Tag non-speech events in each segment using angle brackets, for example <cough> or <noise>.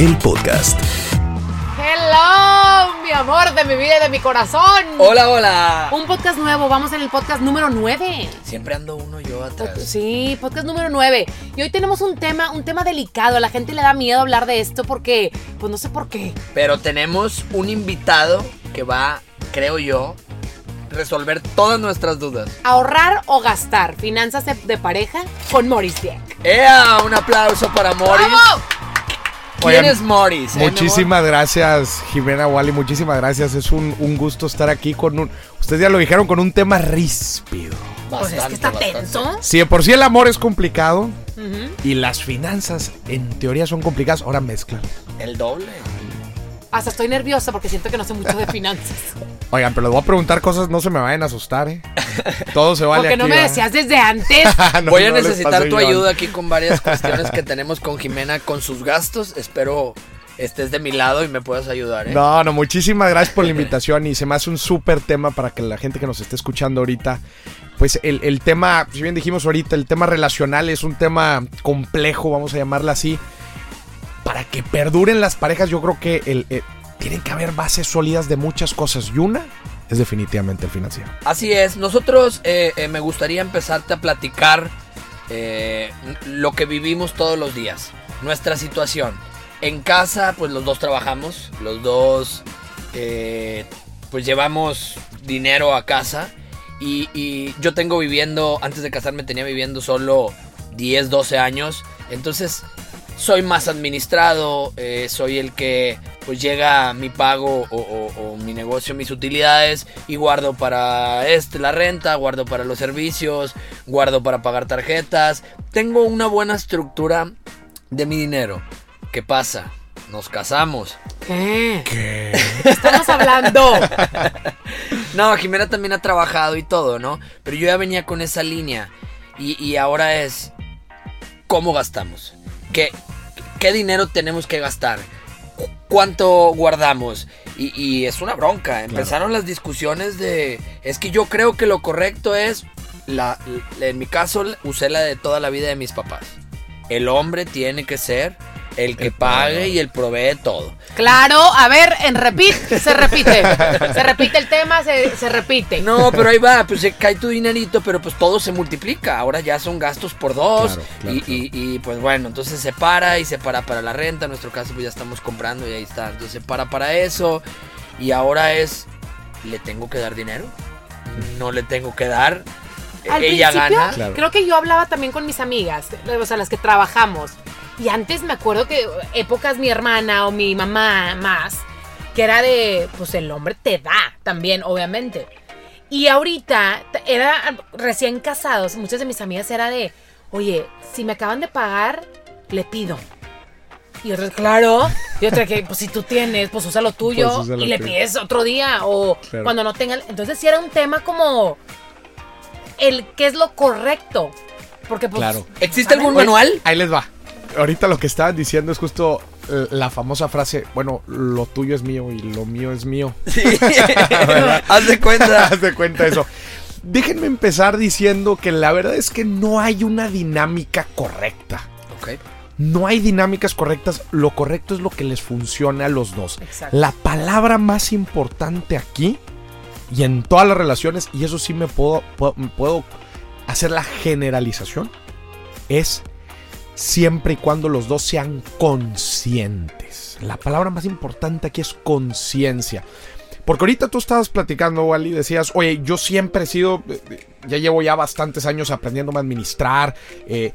El podcast. Hello, mi amor de mi vida y de mi corazón. Hola, hola. Un podcast nuevo, vamos en el podcast número 9. Siempre ando uno yo atrás. Sí, podcast número 9. Y hoy tenemos un tema, un tema delicado. A la gente le da miedo hablar de esto porque, pues no sé por qué. Pero tenemos un invitado que va, creo yo, resolver todas nuestras dudas. Ahorrar o gastar, finanzas de, de pareja con Morris Dieck. ¡Ea! Un aplauso para Morris. ¡Vamos! ¿Quién Oigan, es Morris? eh? Muchísimas gracias, Jimena Wally. Muchísimas gracias. Es un, un gusto estar aquí con un. Ustedes ya lo dijeron, con un tema ríspido. Pues es Bastante, que está bastante. tenso. Si de por sí el amor es complicado y las finanzas en teoría son complicadas, ahora mezclan. El doble. Hasta estoy nerviosa porque siento que no sé mucho de finanzas. <laughs> Oigan, pero les voy a preguntar cosas, no se me vayan a asustar, ¿eh? <laughs> Todo se vale porque no aquí, me decías desde antes. <laughs> No, Voy a no necesitar tu ayuda aquí con varias <laughs> cuestiones que tenemos con Jimena con sus gastos. Espero estés de mi lado y me puedas ayudar, ¿eh? No, no, muchísimas gracias por la invitación y se me hace un súper tema para que la gente que nos esté escuchando ahorita, pues el, el tema, si bien dijimos ahorita, el tema relacional es un tema complejo, vamos a llamarla así. Para que perduren las parejas, yo creo que el, eh, tienen que haber bases sólidas de muchas cosas y una es definitivamente el financiero. Así es, nosotros eh, eh, me gustaría empezarte a platicar eh, lo que vivimos todos los días, nuestra situación. En casa, pues los dos trabajamos, los dos eh, pues llevamos dinero a casa y, y yo tengo viviendo, antes de casarme tenía viviendo solo 10, 12 años, entonces soy más administrado, eh, soy el que pues llega mi pago o, o- o mi negocio, mis utilidades y guardo para este la renta, guardo para los servicios, guardo para pagar tarjetas. Tengo una buena estructura de mi dinero. ¿Qué pasa? Nos casamos. ¿Qué? ¿Qué? Estamos hablando. <laughs> No, Jimena también ha trabajado y todo, ¿no? Pero yo ya venía con esa línea. Y, y ahora es, ¿cómo gastamos? ¿Qué, ¿Qué dinero tenemos que gastar? ¿Cu- ¿Cuánto guardamos? Y, y es una bronca. Empezaron las discusiones de, es que yo creo que lo correcto es, la, la- en mi caso usé la de toda la vida de mis papás. El hombre tiene que ser el que El pague proveedor. y el provee todo. Claro, a ver, en repeat, se repite. Se repite el tema, se, se repite. No, pero ahí va, pues se cae tu dinerito, pero pues todo se multiplica. Ahora ya son gastos por dos. Claro, claro, y, y- y, pues bueno, entonces se para y se para para la renta. En nuestro caso, pues ya estamos comprando y ahí está. Entonces se para para eso. Y ahora es, ¿le tengo que dar dinero? No le tengo que dar. Al Ella principio, gana. Claro. creo que yo hablaba también con mis amigas, o sea, las que trabajamos. Y antes me acuerdo que épocas mi hermana o mi mamá más, que era de, pues el hombre te da también, obviamente. Y ahorita era recién casados, muchas de mis amigas era de, oye, si me acaban de pagar, le pido. Y otras, claro. Y otra que, pues si tú tienes, pues usa lo tuyo Pues usa lo y le tuyo. pides otro día. O Claro. cuando no tengan. Entonces sí era un tema como el qué es lo correcto. Porque pues. Claro. ¿Existe algún Oye, manual? Ahí les va. Ahorita lo que estaban diciendo es justo eh, la famosa frase, bueno, lo tuyo es mío y lo mío es mío. Sí. <laughs> <laughs> Haz de cuenta. <laughs> Haz de cuenta eso. Déjenme empezar diciendo que la verdad es que no hay una dinámica correcta. Ok. No hay dinámicas correctas. Lo correcto es lo que les funciona a los dos. Exacto. La palabra más importante aquí y en todas las relaciones, y eso sí me puedo, puedo, puedo hacer la generalización, es siempre y cuando los dos sean conscientes. La palabra más importante aquí es conciencia. Porque ahorita tú estabas platicando, Wally, decías, oye, yo siempre he sido, eh, ya llevo ya bastantes años aprendiéndome a administrar, eh,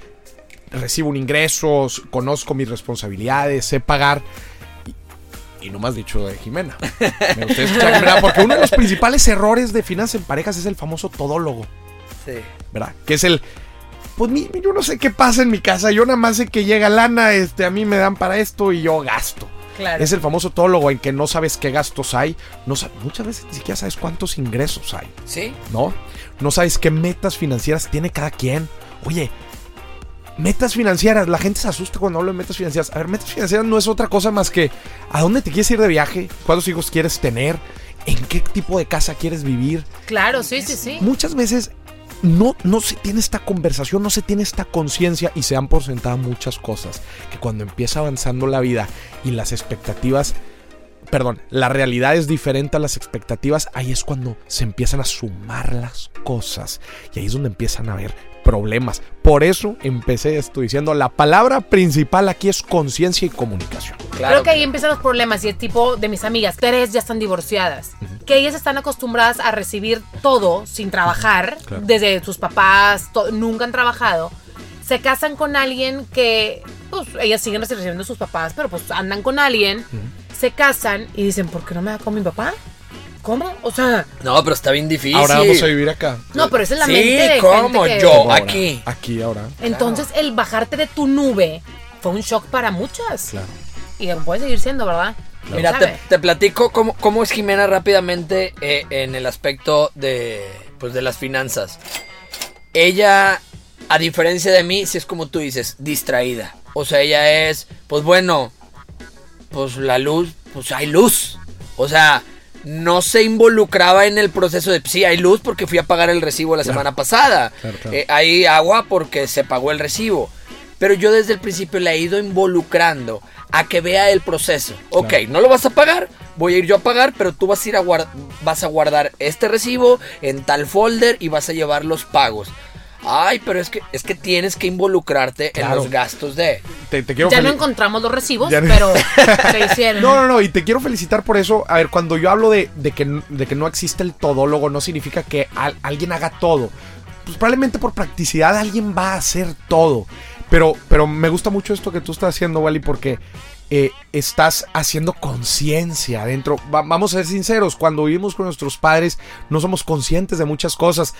recibo un ingreso, conozco mis responsabilidades, sé pagar. Y, y no has dicho de Jimena. Me gustaría escuchar a Jimena, <laughs> porque uno de los principales errores de finanzas en parejas es el famoso todólogo. Sí. ¿verdad? Que es el, pues mi- yo no sé qué pasa en mi casa, yo nada más sé que llega lana, este, a mí me dan para esto y yo gasto. Claro. Es el famoso tólogo en que no sabes qué gastos hay, no sa- muchas veces ni siquiera sabes cuántos ingresos hay, ¿Sí? ¿no? No sabes qué metas financieras tiene cada quien. Oye, metas financieras, la gente se asusta cuando hablo de metas financieras. A ver, metas financieras no es otra cosa más que a dónde te quieres ir de viaje, cuántos hijos quieres tener, en qué tipo de casa quieres vivir. Claro, sí, sí, sí. Muchas veces no, no se tiene esta conversación, no se tiene esta conciencia y se dan por sentada muchas cosas. Que cuando empieza avanzando la vida y las expectativas, perdón, la realidad es diferente a las expectativas, ahí es cuando se empiezan a sumar las cosas y ahí es donde empiezan a haber problemas. Por eso empecé esto diciendo, la palabra principal aquí es conciencia y comunicación. Claro. Creo que ahí empiezan los problemas y el tipo de mis amigas, tres ya están divorciadas, que ellas están acostumbradas a recibir todo sin trabajar, Claro. desde sus papás, nunca han trabajado, se casan con alguien que, pues ellas siguen recibiendo de sus papás, pero pues andan con alguien, se casan y dicen, ¿por qué no me da con mi papá? ¿Cómo? O sea, No, pero está bien difícil. Ahora vamos a vivir acá. no, pero esa es la Sí, mente de ¿cómo? gente que- Yo. Ahora, aquí. Aquí, ahora. Entonces el bajarte de tu nube fue un shock para muchas. Claro. Y puede seguir siendo, ¿verdad? ¿Quién Mira, te platico cómo, cómo es Jimena rápidamente eh, en el aspecto de, pues, de las finanzas. Ella, a diferencia de mí, si es como tú dices, distraída. O sea, ella es, pues bueno, pues la luz, pues hay luz. O sea, no se involucraba en el proceso de, sí, hay luz porque fui a pagar el recibo la Claro. semana pasada. Claro, claro. Eh, hay agua porque se pagó el recibo. Pero yo desde el principio la he ido involucrando a que vea el proceso. Ok, no lo vas a pagar, voy a ir yo a pagar, pero tú vas a ir a guardar, vas a guardar este recibo en tal folder y vas a llevar los pagos. Ay, pero es que es que tienes que involucrarte en los gastos de. Te, te quiero Ya no encontramos los recibos, no- pero <laughs> se hicieron. No, no, no, y te quiero felicitar por eso. A ver, cuando yo hablo de, de que, de que no existe el todólogo, no significa que al- alguien haga todo. Pues probablemente por practicidad alguien va a hacer todo. Pero, pero me gusta mucho esto que tú estás haciendo, Wally, porque eh, estás haciendo conciencia adentro. Va- vamos a ser sinceros, cuando vivimos con nuestros padres no somos conscientes de muchas cosas.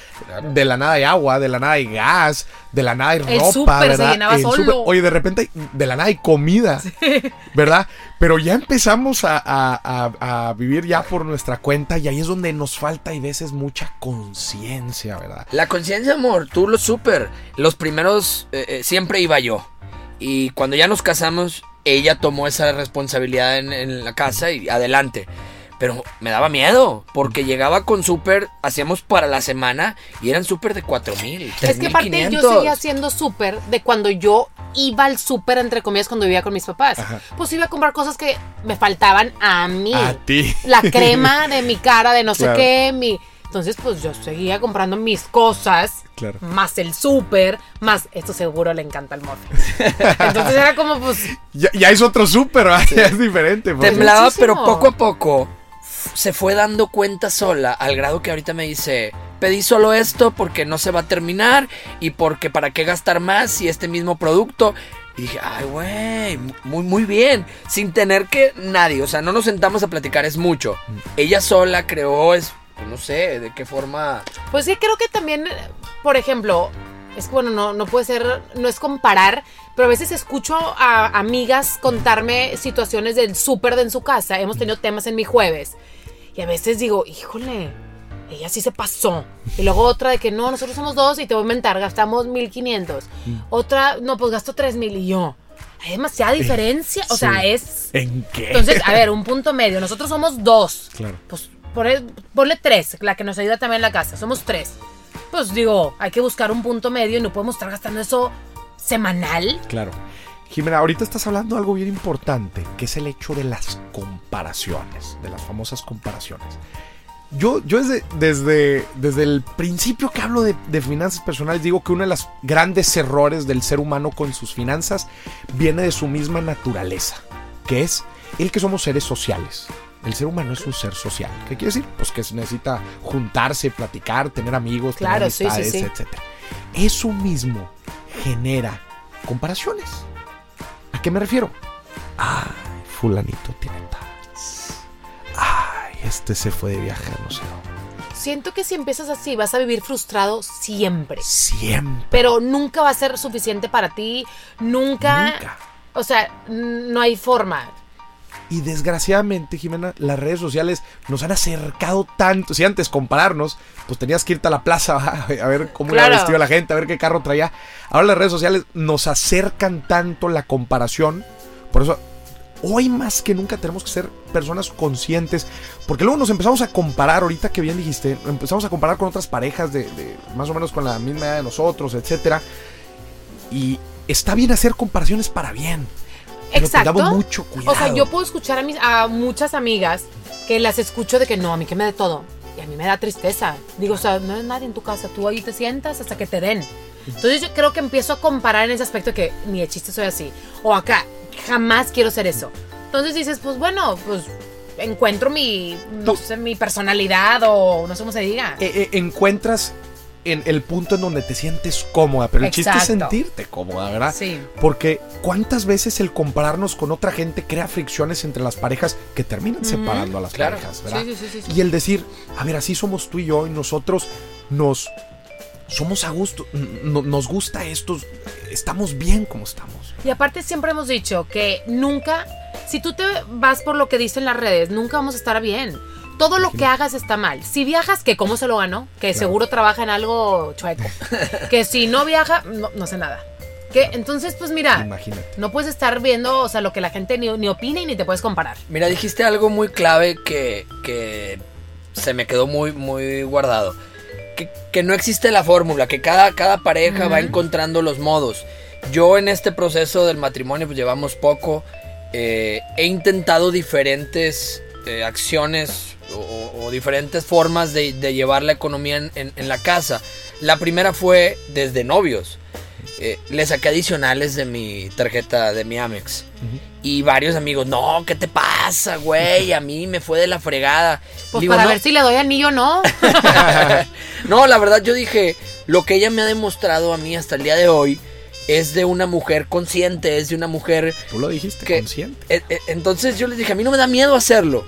De la nada hay agua, de la nada hay gas, de la nada hay El ropa, ¿verdad? llenaba El solo. súper- oye, de repente de la nada hay comida, ¿verdad? Pero ya empezamos a, a- a- a vivir ya por nuestra cuenta y ahí es donde nos falta y veces mucha conciencia, ¿verdad? La conciencia, amor, tú lo super. Los primeros eh, eh, siempre iba yo. Y cuando ya nos casamos, ella tomó esa responsabilidad en, en la casa y adelante. Pero me daba miedo, porque llegaba con súper, hacíamos para la semana y eran súper de 4 mil. Es que aparte yo seguía haciendo súper de cuando yo iba al súper, entre comillas, cuando vivía con mis papás. Ajá. Pues iba a comprar cosas que me faltaban a mí. A ti. La <laughs> crema de mi cara, de no sé Claro. qué, mi... Entonces, pues yo seguía comprando mis cosas, Claro. más el súper, más... Esto seguro le encanta al muffin. <laughs> Entonces era como, pues... Ya, ya es otro súper, <laughs> es diferente. pues. Temblaba, Muchísimo. pero poco a poco se fue dando cuenta sola, al grado que ahorita me dice, pedí solo esto porque no se va a terminar y porque para qué gastar más si este mismo producto. Y dije, ay, güey, muy, muy bien, sin tener que nadie, o sea, no nos sentamos a platicar, es mucho. Ella sola creó, es, pues, no sé, de qué forma... Pues sí, creo que también, por ejemplo, es que bueno, no, no puede ser, no es comparar, pero a veces escucho a amigas contarme situaciones del súper de en su casa. Hemos tenido temas en mi jueves. Y a veces digo, híjole, ella sí se pasó. Y luego otra de que no, nosotros somos dos y te voy a inventar, gastamos 1500. Otra, no, pues gasto 3000 y yo. Hay demasiada diferencia. O sea, es. ¿En qué? Entonces, a ver, un punto medio. Nosotros somos dos. Claro. Pues ponle, tres, la que nos ayuda también en la casa. Somos tres. Pues digo, hay que buscar un punto medio y no podemos estar gastando eso semanal. Claro. Jimena, ahorita estás hablando de algo bien importante, que es el hecho de las comparaciones, de las famosas comparaciones. Yo, yo desde, desde, desde el principio que hablo de, de finanzas personales digo que uno de los grandes errores del ser humano con sus finanzas viene de su misma naturaleza, que es el que somos seres sociales. El ser humano es un ser social. ¿Qué quiere decir? Pues que se necesita juntarse, platicar, tener amigos, tener Claro, sí, sí, amistades, sí. etc. Eso mismo genera comparaciones. ¿A qué me refiero? Ay, fulanito tiene tal. Ay, este se fue de viaje a no sé dónde. siento que si empiezas así vas a vivir frustrado siempre. Siempre. Pero nunca va a ser suficiente para ti. Nunca. Nunca. O sea, no hay forma. Y desgraciadamente, Jimena, las redes sociales nos han acercado tanto. Si antes compararnos, pues tenías que irte a la plaza <laughs> a ver cómo Claro. iba vestido la gente, a ver qué carro traía. Ahora las redes sociales nos acercan tanto la comparación. Por eso, hoy más que nunca tenemos que ser personas conscientes. Porque luego nos empezamos a comparar, ahorita que bien dijiste, empezamos a comparar con otras parejas de, de más o menos con la misma edad de nosotros, etcétera. Y está bien hacer comparaciones para bien. Exacto. mucho cuidado. O sea, yo puedo escuchar a, mis, a muchas amigas que las escucho de que no, a mí que me dé todo. Y a mí me da tristeza. Digo, o sea, no es nadie en tu casa. Tú ahí te sientas hasta que te den. Entonces yo creo que empiezo a comparar en ese aspecto de que ni de chiste soy así. O acá, jamás quiero ser eso. Entonces dices, pues bueno, pues encuentro mi, no sé, mi personalidad o no sé cómo se diga. eh, eh, encuentras en el punto en donde te sientes cómoda, pero el chiste es sentirte cómoda, ¿verdad? Sí. Porque cuántas veces el compararnos con otra gente crea fricciones entre las parejas que terminan separando a las claro. parejas, ¿verdad? Sí, sí, sí. Y el decir, a ver, así somos tú y yo y nosotros nos somos a gusto, nos gusta esto, estamos bien como estamos. Y aparte siempre hemos dicho que nunca, si tú te vas por lo que dicen las redes, nunca vamos a estar bien. Todo lo que hagas está mal. Si viajas, que cómo se lo ganó, que Claro. seguro trabaja en algo chueco. <laughs> que si no viaja, no, no sé nada. Que entonces, pues mira, Imagínate. no puedes estar viendo, o sea, lo que la gente ni, ni opina y ni te puedes comparar. Mira, dijiste algo muy clave que, que se me quedó muy, muy guardado. Que, que no existe la fórmula, que cada, cada pareja va encontrando los modos. Yo en este proceso del matrimonio, pues llevamos poco, eh, he intentado diferentes eh, acciones o, diferentes formas de, de llevar la economía en, en- en la casa. La primera fue desde novios. Eh, le saqué adicionales de mi tarjeta de mi Amex. Y varios amigos, no, ¿qué te pasa, güey? A mí me fue de la fregada. Pues Digo, para no, ver si le doy anillo o no. <laughs> no, la verdad yo dije, lo que ella me ha demostrado a mí hasta el día de hoy es de una mujer consciente, es de una mujer... Tú lo dijiste, Que- consciente. eh, eh, entonces yo les dije, a mí no me da miedo hacerlo.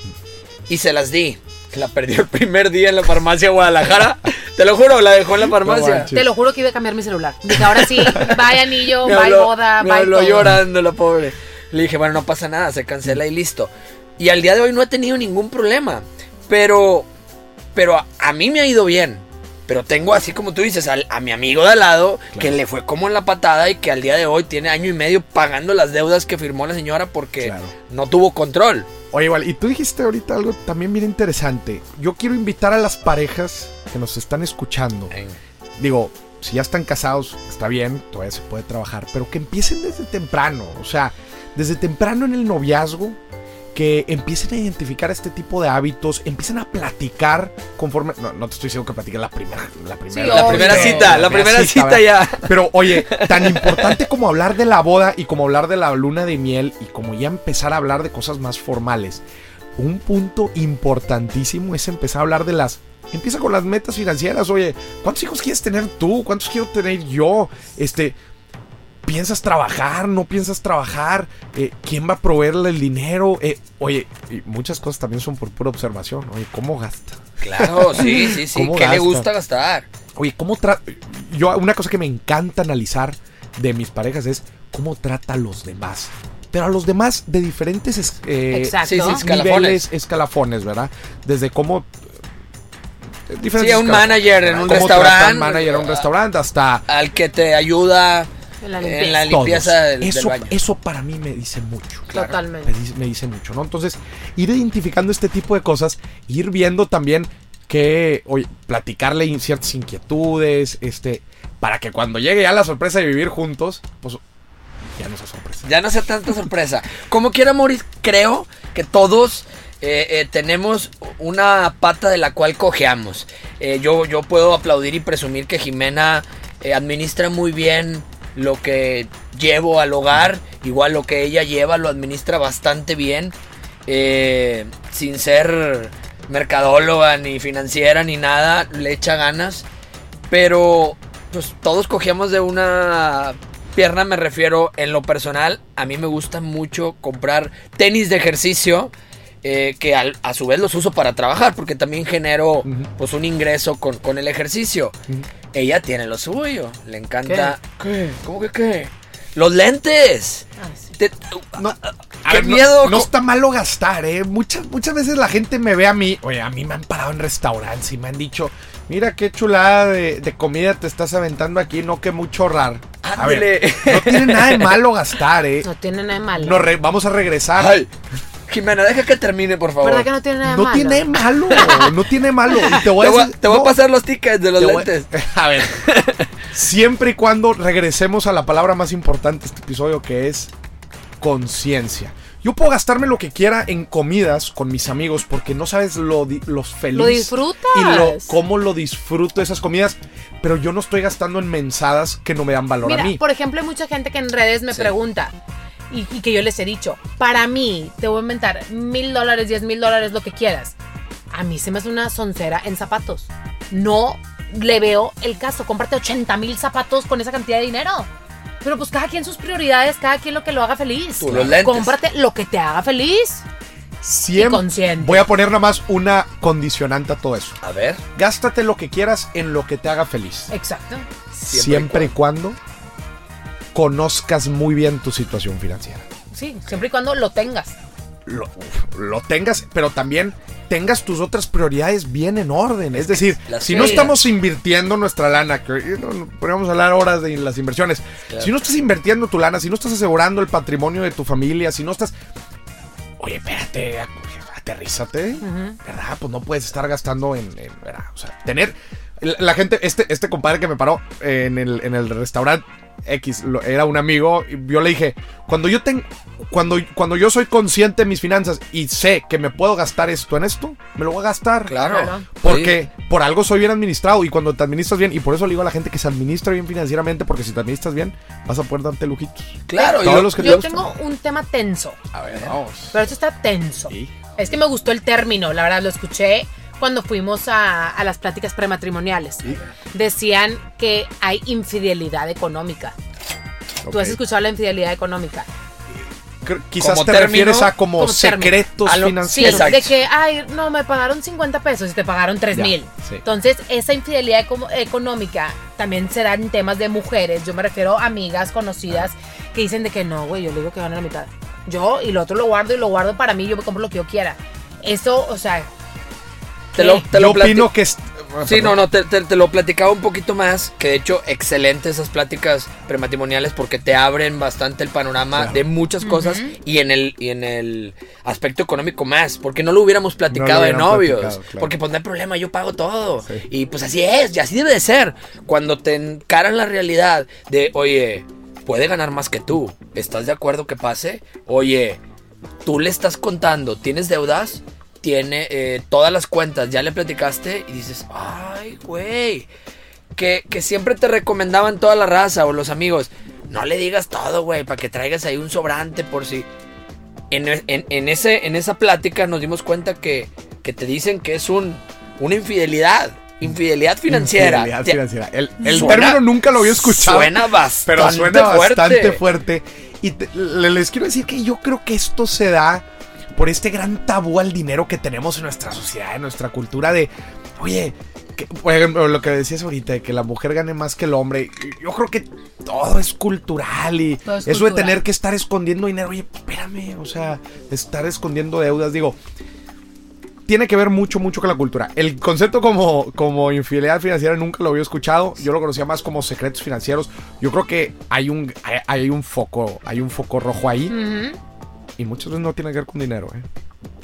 Y se las di. La perdió el primer día en la farmacia de Guadalajara. <laughs> Te lo juro, la dejó en la farmacia. Te lo juro que iba a cambiar mi celular. Dije, ahora sí, <laughs> vaya anillo, me vaya habló, boda, me vaya habló todo. llorando la pobre. Le dije, bueno, no pasa nada, se cancela y listo. Y al día de hoy no he tenido ningún problema. Pero, pero a, a mí me ha ido bien. Pero tengo, así como tú dices, al- a mi amigo de al lado, que le fue como en la patada y que al día de hoy tiene año y medio pagando las deudas que firmó la señora porque Claro. no tuvo control. Oye, igual, y tú dijiste ahorita algo también bien interesante. Yo quiero invitar a las parejas que nos están escuchando. Digo, si ya están casados, está bien, todavía se puede trabajar, pero que empiecen desde temprano. O sea, desde temprano en el noviazgo, que empiecen a identificar este tipo de hábitos, empiecen a platicar conforme. No, no te estoy diciendo que platiquen la primera. La primera, Sí, La primera cita, la primera cita ya. Pero oye, tan importante como hablar de la boda y como hablar de la luna de miel y como ya empezar a hablar de cosas más formales. Un punto importantísimo es empezar a hablar de las... Empieza con las metas financieras, oye, ¿cuántos hijos quieres tener tú? ¿Cuántos quiero tener yo? Este, ¿piensas trabajar? ¿No piensas trabajar? Eh, ¿Quién va a proveerle el dinero? Eh, oye, y muchas cosas también son por pura observación. Oye, ¿cómo gasta? Claro, sí, <laughs> sí, sí. ¿Cómo ¿Qué le gusta gastar? Oye, ¿cómo trata? Yo, una cosa que me encanta analizar de mis parejas es cómo trata a los demás. Pero a los demás de diferentes es- eh, Exacto. Sí, sí, escalafones. niveles, escalafones, ¿verdad? Desde cómo. Sí, a un manager en un restaurante. al manager en un restaurante hasta. Al que te ayuda En la en limpieza. la limpieza todos. del, del eso, baño. eso para mí me dice mucho. claro. Totalmente. Me dice, me dice mucho, ¿no? Entonces, ir identificando este tipo de cosas, ir viendo también que, oye, platicarle ciertas inquietudes, este, para que cuando llegue ya la sorpresa de vivir juntos, pues ya no sea sorpresa. Ya no sea tanta sorpresa. Como quiera, Maurice, creo que todos eh, eh, tenemos una pata de la cual cojeamos. Eh, yo, yo puedo aplaudir y presumir que Jimena eh, administra muy bien lo que llevo al hogar. Igual lo que ella lleva lo administra bastante bien. Eh, sin ser mercadóloga, ni financiera, ni nada. Le echa ganas. Pero pues todos cogíamos de una pierna, me refiero en lo personal. A mí me gusta mucho comprar tenis de ejercicio. Eh, que al- a su vez los uso para trabajar, porque también genero pues un ingreso con, con el ejercicio. Ella tiene lo suyo, le encanta... ¿Qué? ¿Cómo que qué? Los lentes. Ah, sí. Te- No, ¡Qué a ver, no- miedo! No, está malo gastar, ¿eh? Muchas, muchas veces la gente me ve a mí. Oye, a mí me han parado en restaurantes y me han dicho: Mira qué chulada de, de comida te estás aventando aquí, no que mucho ahorrar. A ver, no tiene nada de malo <laughs> gastar, ¿eh? No tiene nada de malo. Nos re- vamos a regresar. Ay, Jimena, deja que termine, por favor. ¿Verdad que no tiene nada de No malo? tiene malo, <laughs> no tiene malo. Y te voy Te a, voy, a- decir- te voy a no, pasar los tickets de los voy- lentes. <laughs> A ver, siempre y cuando regresemos a la palabra más importante de este episodio, que es conciencia. Yo puedo gastarme lo que quiera en comidas con mis amigos porque no sabes lo, los feliz Lo disfrutas. y lo, cómo lo disfruto esas comidas, pero yo no estoy gastando en mensadas que no me dan valor Mira, a mí. por ejemplo, hay mucha gente que en redes me Sí. pregunta y, y que yo les he dicho, para mí, te voy a inventar mil dólares, diez mil dólares, lo que quieras. A mí se me hace una soncera en zapatos. No le veo el caso. Cómprate 80 mil zapatos con esa cantidad de dinero. Pero pues cada quien sus prioridades, cada quien lo que lo haga feliz. Tú, los lentes. Cómprate lo que te haga feliz. Siempre consciente. voy a poner nada más una condicionante a todo eso. A ver. Gástate lo que quieras en lo que te haga feliz. Exacto. Siempre Siempre, y y cuando conozcas muy bien tu situación financiera. Sí, siempre y cuando lo tengas. Lo, lo tengas, pero también tengas tus otras prioridades bien en orden. Es decir, <laughs> Las si no estamos invirtiendo nuestra lana, que eh, no, no, podríamos hablar horas de las inversiones, Claro. si no estás invirtiendo tu lana, si no estás asegurando el patrimonio de tu familia, si no estás... Oye, espérate, aterrízate. ¿verdad? Pues no puedes estar gastando en, en, ¿verdad? O sea, tener... La, la gente, este, este compadre que me paró en el, en el restaurante X, lo- era un amigo, y yo le dije, cuando yo ten, cuando, cuando yo soy consciente de mis finanzas y sé que me puedo gastar esto en esto, me lo voy a gastar. Claro. Claro. Porque por algo soy bien administrado y cuando te administras bien, y por eso le digo a la gente que se administra bien financieramente, porque si te administras bien, vas a poder darte lujitos. Claro, Todos yo- los que te Yo tengo un tema tenso. A ver, vamos. Pero esto está tenso. Sí. Es que me gustó el término, la verdad, lo escuché cuando fuimos a, a las pláticas prematrimoniales. Decían que hay infidelidad económica. ¿Tú has escuchado la infidelidad económica? Quizás Como te término, refieres a como, como secretos A lo- Sí, financieros. Exacto. de que, ay, no, me pagaron 50 pesos y te pagaron 3 Ya, mil. sí. Entonces, esa infidelidad eco- económica también se da en temas de mujeres. Yo me refiero a amigas conocidas que dicen de que no, güey, yo le digo que gano la mitad. Yo, y lo otro lo guardo y lo guardo para mí, yo me compro lo que yo quiera. Eso, o sea, Te lo, te Yo lo opino que... es- Sí, no, no, te, te- te lo platicaba un poquito más, que de hecho, excelente esas pláticas prematrimoniales porque te abren bastante el panorama Claro. de muchas cosas y en el y en el aspecto económico más, porque no lo hubiéramos platicado No lo de novios, platicado, claro. porque pues no hay problema, yo pago todo. Sí. Y pues así es, y así debe de ser. Cuando te encaran la realidad de, oye, puede ganar más que tú, ¿estás de acuerdo que pase? Oye, tú le estás contando, ¿tienes deudas? Tiene eh, todas las cuentas, ya le platicaste y dices, ay, güey. Que, que siempre te recomendaban toda la raza o los amigos, no le digas todo, güey, para que traigas ahí un sobrante por si... En, en- en ese, en esa plática nos dimos cuenta que, que te dicen que es un, una infidelidad, infidelidad financiera. Infidelidad financiera. El, el Suena- término nunca lo había escuchado. Suena bastante pero suena fuerte. bastante fuerte. Y te- les quiero decir que yo creo que esto se da por este gran tabú al dinero que tenemos en nuestra sociedad, en nuestra cultura de, oye, que- lo que decías ahorita, de que la mujer gane más que el hombre. Yo creo que todo es cultural y es eso de tener que estar escondiendo dinero, oye, espérame, o sea, estar escondiendo deudas, digo, tiene que ver mucho, mucho con la cultura. El concepto como, como infidelidad financiera nunca lo había escuchado. Yo lo conocía más como secretos financieros. Yo creo que hay un, hay, hay un foco, hay un foco rojo ahí. ujú. Y muchas veces no tiene que ver con dinero, ¿eh?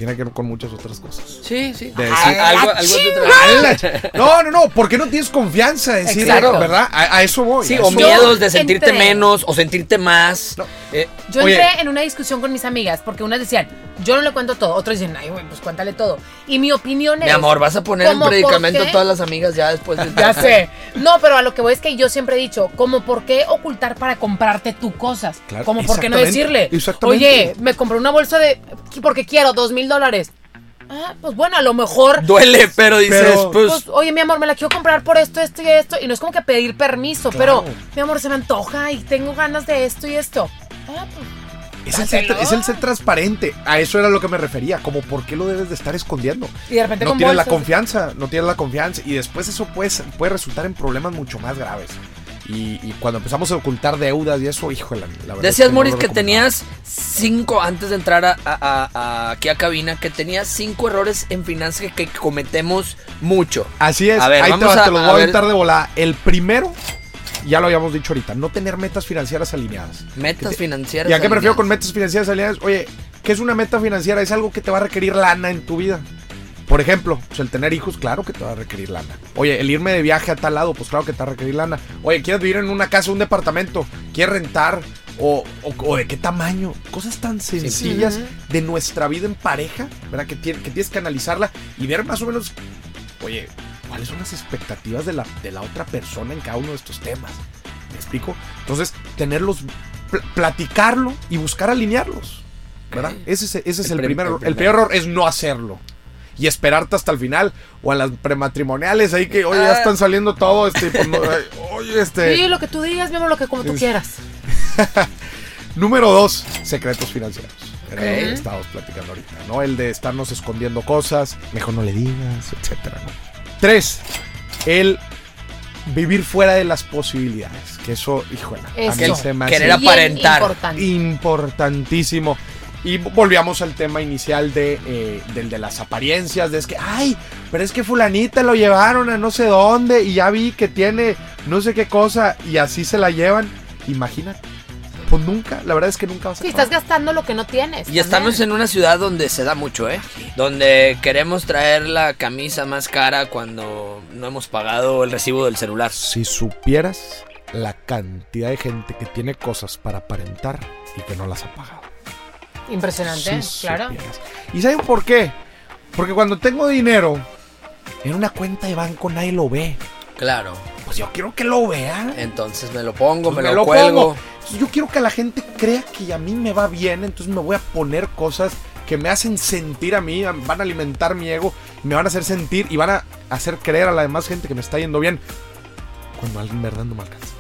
Tiene que ver con muchas otras cosas. Sí, sí. De Ah, decir, algo, "Ah, algo de chinga". otra- No, no, no, porque no tienes confianza de decir, Exacto. ¿verdad? A, a eso voy. Sí, o miedos de sentirte menos o sentirte más. No. Eh, Yo Oye. entré en una discusión con mis amigas porque unas decían, yo no le cuento todo, otros dicen, ay, güey, pues cuéntale todo. Y mi opinión es... mi amor, vas a poner en ¿cómo por predicamento a todas las amigas ya después de <laughs> Ya sé. No, pero a lo que voy es que yo siempre he dicho, como por qué ocultar para comprarte tú cosas. Claro, como por qué no decirle, exactamente. oye, me compré una bolsa de porque quiero dos mil dólares. Ah, pues bueno, a lo mejor. Duele, pero dices, Pero- pues, Pues, oye, mi amor, me la quiero comprar por esto, esto y esto. Y no es como que pedir permiso, Claro. pero, mi amor, se me antoja y tengo ganas de esto y esto. Ah, pues, Es el, ser, es el ser transparente. A eso era lo que me refería. Como por qué lo debes de estar escondiendo. Y de repente No con tienes la confianza. No tienes la confianza. Y después eso puede, puede resultar en problemas mucho más graves. Y, y cuando empezamos a ocultar deudas y eso, híjole, la verdad. es Decías, no Moris, lo que tenías cinco, antes de entrar a, a- a- aquí a cabina, que tenías cinco errores en finanzas que, que cometemos mucho. Así es. A ver, Ahí te, vamos te los voy a aventar de volada. El primero, ya lo habíamos dicho ahorita, no tener metas financieras alineadas. Metas Que te- financieras. ¿Y a qué me refiero alineadas. con metas financieras alineadas? Oye, ¿qué es una meta financiera? Es algo que te va a requerir lana en tu vida. Por ejemplo, pues el tener hijos, claro que te va a requerir lana. Oye, el irme de viaje a tal lado, pues claro que te va a requerir lana. Oye, ¿quieres vivir en una casa, un departamento? ¿Quieres rentar? ¿O, o- o de qué tamaño? Cosas tan sencillas de nuestra vida en pareja, ¿verdad? Que, tiene- que tienes que analizarla y ver más o menos, oye, ¿cuáles son las expectativas de la, de la otra persona en cada uno de estos temas? ¿Me explico? Entonces, tenerlos, pl- platicarlo y buscar alinearlos. ¿Verdad? Ese es, ese es El el, prim- primer el error. El primer. peor error es no hacerlo. Y esperarte hasta el final. O a las prematrimoniales ahí que, oye, ya Ah. están saliendo todo. Este, pues, no, ay, oye, este. Sí, lo que tú digas, amor, lo que como tú quieras. <laughs> Número dos, secretos financieros. Era lo que estábamos platicando ahorita, ¿no? El de estarnos escondiendo cosas, mejor no le digas, etcétera, ¿no? Tres, el vivir fuera de las posibilidades. Que eso, híjole, a mí Eso. se me hace Querer aparentar. importante. importantísimo. Y volvíamos al tema inicial de, eh, del de las apariencias, de es que, ay, pero es que fulanita lo llevaron a no sé dónde y ya vi que tiene no sé qué cosa y así se la llevan. Imagínate. Pues nunca, la verdad es que nunca vas a Sí, estás gastando lo que no tienes. Y estamos en una ciudad donde se da mucho, ¿eh? Donde queremos traer la camisa más cara cuando no hemos pagado el recibo del celular. Si supieras la cantidad de gente que tiene cosas para aparentar y que no las ha pagado. Impresionante, Si claro. supieras. ¿Y saben por qué? Porque cuando tengo dinero en una cuenta de banco nadie lo ve. Claro. Pues yo quiero que lo vean. Entonces me lo pongo, Pues me, lo, cuelgo. Entonces, Yo quiero que la gente crea que a mí me va bien, entonces me voy a poner cosas que me hacen sentir a mí, van a alimentar mi ego, me van a hacer sentir y van a hacer creer a la demás gente que me está yendo bien. Cuando alguien en verdad no me alcanza.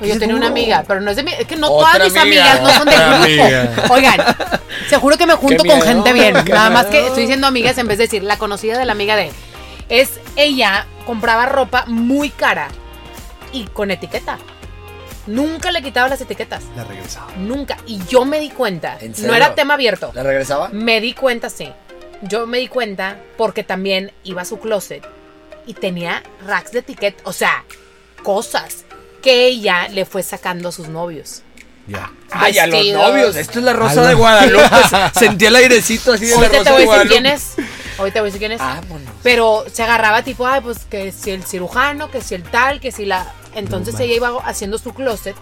Oye, Yo tenía una amiga, pero no es de mi. Es que no Otra todas mis amiga. amigas no son de Otra grupo. amiga. Oigan, se juro que me junto Qué con miedo, gente bien. Nada más que estoy diciendo amigas en vez de decir la conocida de la amiga de. Es ella compraba ropa muy cara y con etiqueta. Nunca le quitaba las etiquetas. La regresaba. Nunca. Y yo me di cuenta. ¿En No era tema abierto. ¿La regresaba? Me di cuenta, sí. Yo me di cuenta porque también iba a su closet y tenía racks de etiqueta, o sea, cosas que ella le fue sacando a sus novios. Ya. Ay, a los novios. Esto es la Rosa Ay, de. Guadalupe. <laughs> Sentí el airecito así de la Ahorita Rosa te voy de a decir Guadalupe. quién es. Ahorita te voy a decir quién es. Vámonos. Pero se agarraba tipo, ay, pues que si el cirujano, que si el tal, que si la... Entonces No ella iba haciendo su closet,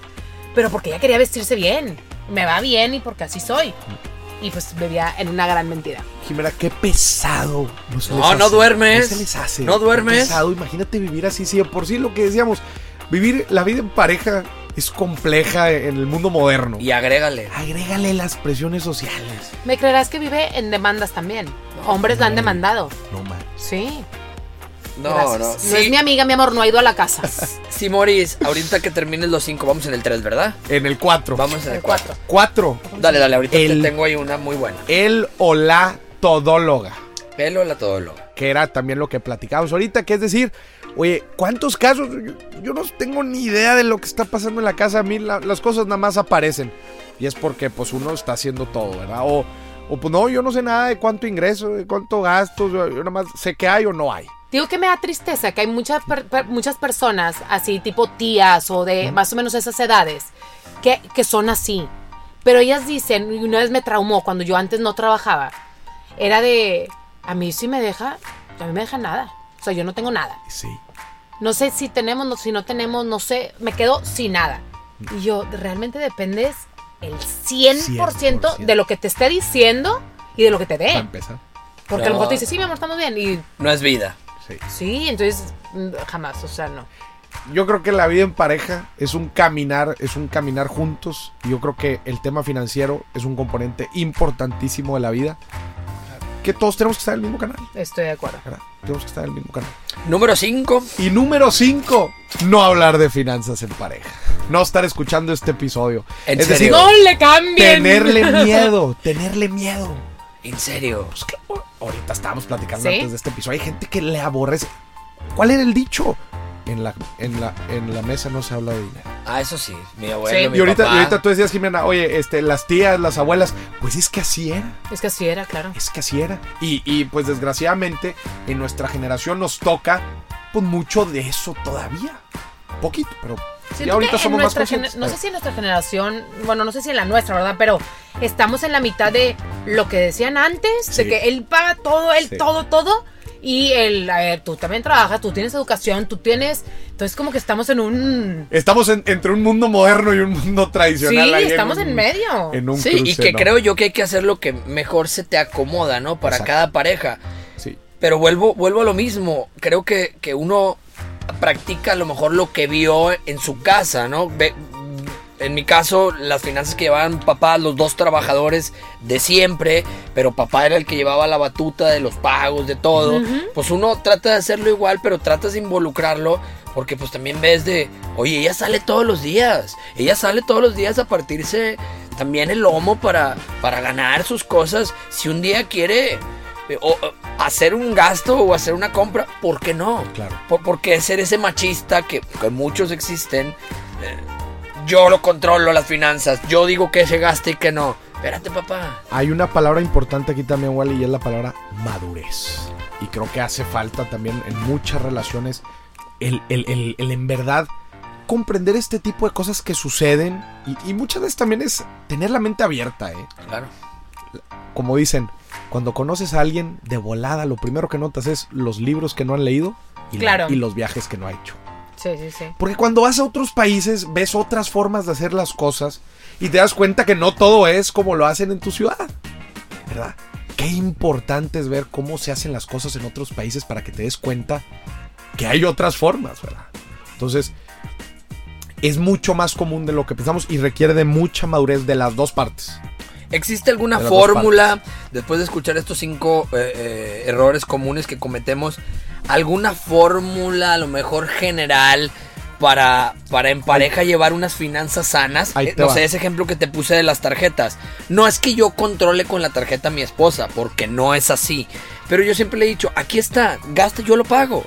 pero porque ella quería vestirse bien. Me va bien y porque así soy. Y pues vivía en una gran mentira. Jimena, qué pesado. No, se No, les no duermes. No se les hace. No Qué duermes. pesado. Imagínate vivir así. Sí, por sí lo que decíamos. Vivir la vida en pareja es compleja en el mundo moderno. Y agrégale. Agrégale las presiones sociales. ¿Me creerás que vive en demandas también? Hombres la han no. demandado. No más. Sí. No, gracias. no. No Sí, es mi amiga, mi amor, no ha ido a la casa. <laughs> sí, Moris, ahorita que termines los cinco, vamos en el 3, ¿verdad? En el 4. Vamos en el El 4. cuatro. 4. Dale, dale, ahorita El- te tengo ahí una muy buena. El o la todóloga. Él o la todóloga. Que era también lo que platicábamos ahorita. Que es decir, oye, ¿cuántos casos? Yo, yo no tengo ni idea de lo que está pasando en la casa. A mí la- las cosas nada más aparecen. Y es porque pues uno está haciendo todo, ¿verdad? O, o pues no, yo no sé nada de cuánto ingreso, de cuánto gasto. Yo, yo nada más sé que hay o no hay. Digo que me da tristeza que hay muchas, per- per- muchas personas, así tipo tías o de más o menos esas edades, que, que son así. Pero ellas dicen, y una vez me traumó cuando yo antes no trabajaba, era de, a mí sí me deja, a mí me deja nada. O sea, yo no tengo nada. Sí. No sé si tenemos, no, si no tenemos, no sé, me quedo sin nada. Y yo, realmente dependes el 100%, 100%. de lo que te esté diciendo y de lo que te Para dé. empezar. Porque a lo No. mejor te dice, sí, mi amor, estamos bien. Y No es vida. Sí. sí, entonces mm, jamás, o sea, no. Yo creo que la vida en pareja es un caminar, es un caminar juntos. Yo creo que el tema financiero es un componente importantísimo de la vida. Que todos tenemos que estar en el mismo canal. Estoy de acuerdo. ¿verdad? Tenemos que estar en el mismo canal. Número 5. Y número 5, no hablar de finanzas en pareja. No estar escuchando este episodio. ¿En es serio? decir, No le cambien. tenerle <laughs> miedo, tenerle miedo. En serio. Pues claro, ahorita estábamos platicando ¿Sí? antes de este episodio. Hay gente que le aborrece. ¿Cuál era el dicho? En la, en la, en la mesa no se habla de dinero. Ah, eso sí. Mi abuelo, Sí. mi Y ahorita, papá. y ahorita tú decías, Jimena, oye, este, las tías, las abuelas, pues es que así era. Es que así era, claro. Es que así era. Y, y, pues desgraciadamente en nuestra generación nos toca pues mucho de eso todavía. Poquito, pero Siento ya ahorita somos más nuestra conscientes. No sé si en nuestra generación, bueno, no sé si en la nuestra, ¿verdad? Pero estamos en la mitad de lo que decían antes, Sí. de que él paga todo, él Sí. todo, todo. Y el, a ver, tú también trabajas, tú tienes educación, tú tienes... Entonces como que estamos en un... Estamos en- entre un mundo moderno y un mundo Sí, tradicional. ahí estamos un- en medio. En un Sí, y que ¿no? creo yo que hay que hacer lo que mejor se te acomoda, ¿no? Para Exacto. cada pareja. Sí. Pero vuelvo, vuelvo a lo mismo. Creo que, que uno practica a lo mejor lo que vio en su casa, ¿no? Ve- en mi caso, las finanzas que llevaban papá, los dos trabajadores de siempre, pero papá era el que llevaba la batuta de los pagos, de todo. Pues uno trata de hacerlo igual, pero tratas de involucrarlo porque pues también ves de, oye, ella sale todos los días, ella sale todos los días a partirse también el lomo para, para ganar sus cosas. Si un día quiere eh, o, hacer un gasto o hacer una compra, ¿por qué no? Claro. Por, porque ser ese machista que, que muchos existen, eh, yo lo controlo las finanzas, yo digo que se gasta y que no. Espérate, papá. Hay una palabra importante aquí también, Wally, y es la palabra madurez. Y creo que hace falta también en muchas relaciones el, el- el- el en verdad comprender este tipo de cosas que suceden. Y, y muchas veces también es tener la mente abierta, ¿eh? Claro. Como dicen, cuando conoces a alguien de volada, lo primero que notas es los libros que no han leído y, la- Claro. y los viajes que no ha hecho. Sí, sí, sí. Porque cuando vas a otros países ves otras formas de hacer las cosas y te das cuenta que no todo es como lo hacen en tu ciudad. ¿Verdad? Qué importante es ver cómo se hacen las cosas en otros países para que te des cuenta que hay otras formas, ¿verdad? Entonces, es mucho más común de lo que pensamos y requiere de mucha madurez de las dos partes. ¿Existe alguna De fórmula, después de escuchar estos cinco eh, eh, errores comunes que cometemos, alguna fórmula a lo mejor general para, para en pareja llevar unas finanzas sanas? Eh, no va. sé, ese ejemplo que te puse de las tarjetas. No es que yo controle con la tarjeta a mi esposa, porque no es así. Pero yo siempre le he dicho, aquí está, gasta, yo lo pago.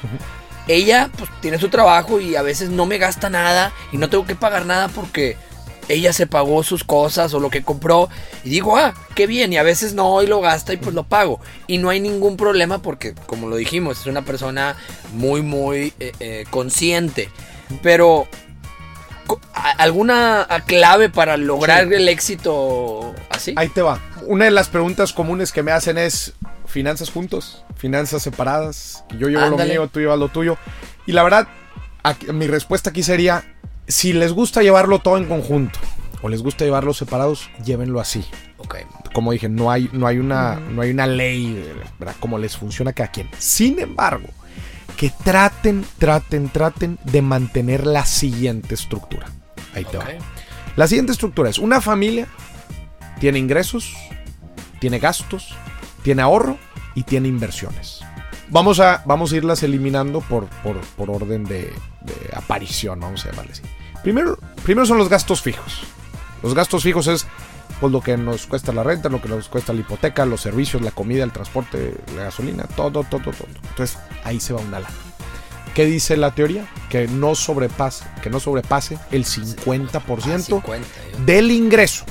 Ella pues tiene su trabajo y a veces no me gasta nada y no tengo que pagar nada porque ella se pagó sus cosas o lo que compró y digo, ah, qué bien, y a veces no y lo gasta y pues lo pago. Y no hay ningún problema porque, como lo dijimos, es una persona muy, muy eh, eh, consciente. Pero, ¿alguna clave para lograr Sí. el éxito así? Ahí te va. Una de las preguntas comunes que me hacen es finanzas juntos, finanzas separadas. Yo llevo Ándale. lo mío, tú llevas lo tuyo. Y la verdad, aquí- mi respuesta aquí sería, si les gusta llevarlo todo en conjunto o les gusta llevarlo separados, llévenlo así. Como dije, no hay, no hay, una, no hay una ley, ¿verdad? Como les funciona a cada quien. Sin embargo, que traten, traten, traten de mantener la siguiente estructura. Ahí te va. La siguiente estructura es una familia tiene ingresos, tiene gastos, tiene ahorro y tiene inversiones. Vamos a, vamos a irlas eliminando por, por, por orden de, de aparición, vamos a llamarle así. Primero, primero son los gastos fijos. Los gastos fijos es pues, lo que nos cuesta la renta, lo que nos cuesta la hipoteca, los servicios, la comida, el transporte, la gasolina, todo, todo, todo. Entonces ahí se va una lana. ¿Qué dice la teoría? Que no sobrepase, que no sobrepase el 50% Ah, 50, yo- del ingreso.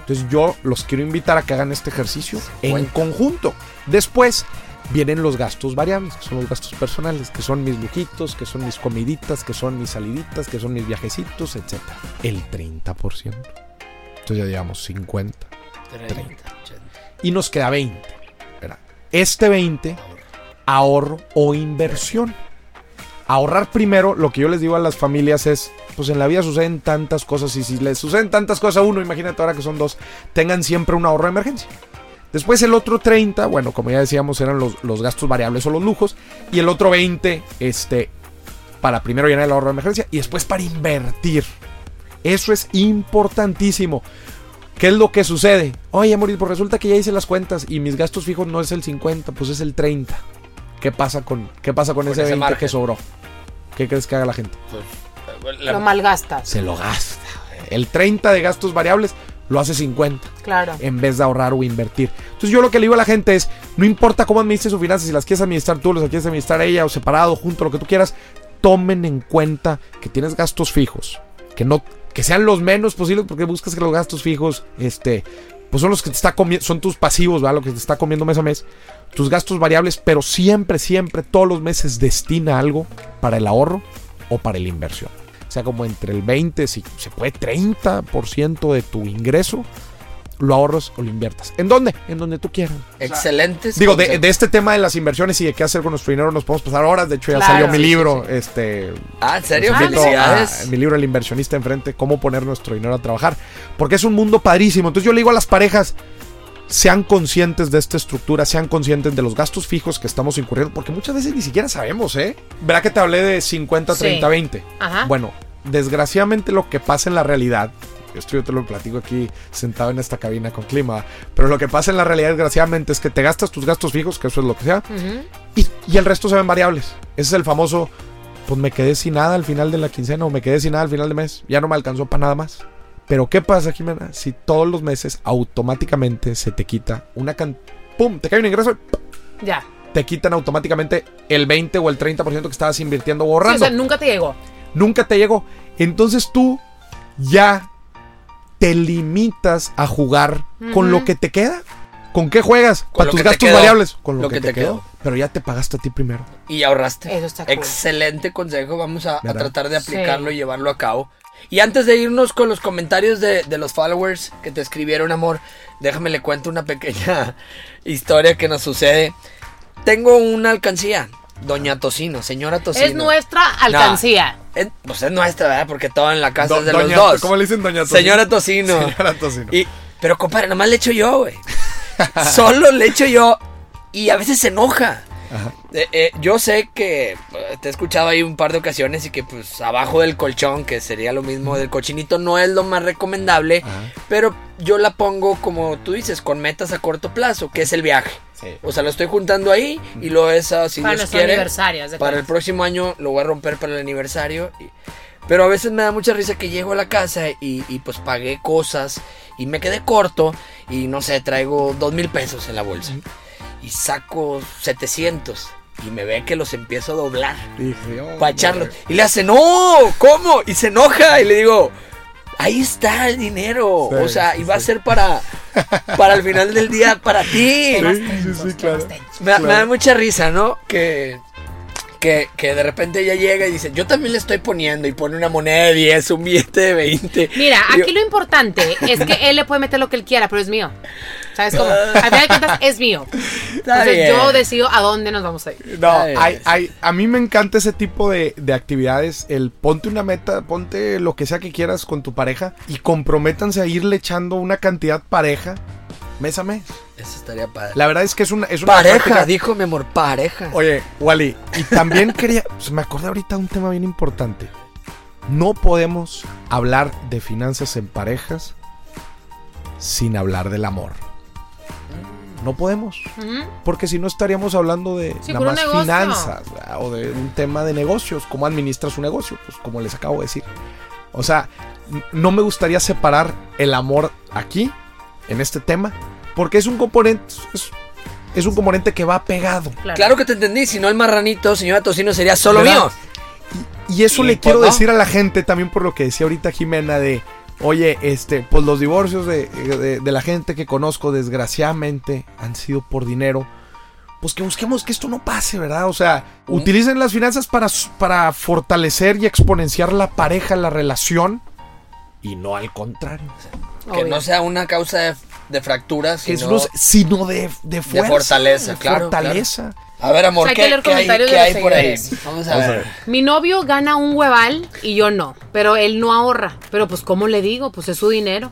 Entonces yo los quiero invitar a que hagan este ejercicio en 50. conjunto. Después vienen los gastos variables, que son los gastos personales, que son mis lujitos, que son mis comiditas, que son mis saliditas, que son mis viajecitos, etc. El 30%. Entonces ya digamos 50. 30, 80. Y nos queda 20. ¿verdad? Este 20, ahorro o inversión. Ahorrar primero, lo que yo les digo a las familias es, pues en la vida suceden tantas cosas y si les suceden tantas cosas a uno, imagínate ahora que son dos, tengan siempre un ahorro de emergencia. Después el otro 30, bueno, como ya decíamos, eran los, los gastos variables o los lujos. Y el otro 20, este, para primero llenar el ahorro de emergencia y después para invertir. Eso es importantísimo. ¿Qué es lo que sucede? Oye, Moris, pues resulta que ya hice las cuentas y mis gastos fijos no es el 50, pues es el 30. ¿Qué pasa con, qué pasa con, Con ese ese 20 margen. que sobró? ¿Qué crees que haga la gente? Pues, la- Lo malgastas. Se lo gasta. El 30 de gastos variables lo hace 50 Claro. en vez de ahorrar o invertir. Entonces yo lo que le digo a la gente es, no importa cómo administres sus finanzas, si las quieres administrar tú, las quieres administrar ella o separado, junto, lo que tú quieras, tomen en cuenta que tienes gastos fijos, que no que sean los menos posibles porque buscas que los gastos fijos este pues son los que te está comiendo, son tus pasivos, ¿verdad? Lo que te está comiendo mes a mes. Tus gastos variables, pero siempre, siempre, todos los meses destina algo para el ahorro o para la inversión. Sea, como entre el 20, si se puede, 30% de tu ingreso, lo ahorras o lo inviertas. ¿En dónde? En donde tú quieras. Excelentes. Digo, de, de este tema de las inversiones y de qué hacer con nuestro dinero nos podemos pasar horas. De hecho, ya Claro, salió mi sí, sí, libro, este, Ah, ¿en serio? a- Felicidades. mi libro El inversionista enfrente, cómo poner nuestro dinero a trabajar. Porque es un mundo padrísimo. Entonces yo le digo a las parejas, sean conscientes de esta estructura, sean conscientes de los gastos fijos que estamos incurriendo, porque muchas veces ni siquiera sabemos, ¿eh? Verá que te hablé de 50, Sí. 30, 20. Ajá. Bueno, desgraciadamente lo que pasa en la realidad, esto yo te lo platico aquí sentado en esta cabina con clima, pero lo que pasa en la realidad desgraciadamente es que te gastas tus gastos fijos, que eso es lo que sea, y, y el resto se ven variables. Ese es el famoso, pues me quedé sin nada al final de la quincena o me quedé sin nada al final del mes, ya no me alcanzó para nada más. Pero ¿qué pasa, Jimena? Si todos los meses automáticamente se te quita una can... ¡Pum! Te cae un ingreso, y Ya. te quitan automáticamente el 20 o el 30% que estabas invirtiendo o Sí, o sea, nunca te llegó. Nunca te llegó. Entonces tú ya te limitas a jugar con lo que te queda. ¿Con qué juegas? Con Para tus gastos quedó. variables. Con lo, Lo que, que te, te quedó. quedó. Pero ya te pagaste a ti primero. Y ahorraste. Eso está cool. Excelente consejo. Vamos a, tratar de aplicarlo Sí. y llevarlo a cabo. Y antes de irnos con los comentarios de, de los followers que te escribieron, amor, déjame le cuento una pequeña <laughs> historia que nos sucede. Tengo una alcancía, Doña Tocino, señora Tocino. Es nuestra alcancía. Es- pues es nuestra, ¿verdad? Porque todo en la casa Do- es de doña- los dos. ¿Cómo le dicen Doña Tocino? Señora Tocino. <laughs> Señora Tocino. Y, pero compadre, nomás le echo yo, güey. <laughs> Solo le echo yo. Y a veces se enoja. Ajá. Eh, eh, yo sé que eh, te he escuchado ahí un par de ocasiones y que pues abajo del colchón, que sería lo mismo del cochinito, no es lo más recomendable. Ajá. Pero yo la pongo, como tú dices, con metas a corto plazo, que es el viaje. Sí. O sea, lo estoy juntando ahí y lo es, ah, si para Dios quiere, aniversario. haz de para el próximo año lo voy a romper para el aniversario. y- pero a veces me da mucha risa que llego a la casa y, y, pues pagué cosas y me quedé corto y no sé, traigo dos mil pesos en la bolsa. Y saco 700 y me ve que los empiezo a doblar Dije, oh, para echarlos. Y le hace, no, ¿cómo? Y se enoja y le digo, ahí está el dinero. Sí, o sea, y sí, va a ser para, <laughs> para el final del día, para ti. Sí, sí, tensos, sí, temas claro. Me, da- me Claro. da mucha risa, ¿no? Que, que, que de repente ella llega y dice, yo también le estoy poniendo y pone una moneda de 10, un billete de 20. Mira, Y yo, aquí lo importante es que él le puede meter lo que él quiera, pero es mío. ¿Sabes cómo? Al final de cuentas es mío. Entonces bien. yo decido a dónde nos vamos a ir. No, Ay, hay, hay- a mí me encanta ese tipo de, de actividades. El ponte una meta, ponte lo que sea que quieras con tu pareja y comprométanse a irle echando una cantidad pareja mes a mes. Eso estaría padre. La verdad es que es una, es una pareja, práctica- dijo mi amor, pareja. Oye, Wally, y también quería, pues, me acordé ahorita de un tema bien importante. No podemos hablar de finanzas en parejas sin hablar del amor. No podemos, porque si no estaríamos hablando de Sí, nada más negocio. finanzas ¿verdad? o de un tema de negocios, cómo administras un negocio, pues como les acabo de decir. O sea, no me gustaría separar el amor aquí, en este tema, porque es un componente, es, es un componente que va pegado. Claro. Claro que te entendí, si no el marranito, señora Tocino, sería solo ¿Verdad? mío. Y eso Y, le pues, quiero no. decir a la gente también por lo que decía ahorita Jimena de, oye, este, pues los divorcios de, de- de la gente que conozco desgraciadamente han sido por dinero. Pues que busquemos que esto no pase, ¿verdad? O sea, utilicen las finanzas para, para fortalecer y exponenciar la pareja, la relación, y no al contrario. Que no sea una causa de, de fracturas, sino... no- sino de, de fuerza. fortaleza, de claro, fortaleza. A ver, amor, Hay que ¿qué, leer qué hay, comentarios qué de hay los por ahí? Vamos a Vamos a ver. Mi novio gana un hueval y yo no, pero él no ahorra. Pero pues, ¿cómo le digo? Pues es su dinero.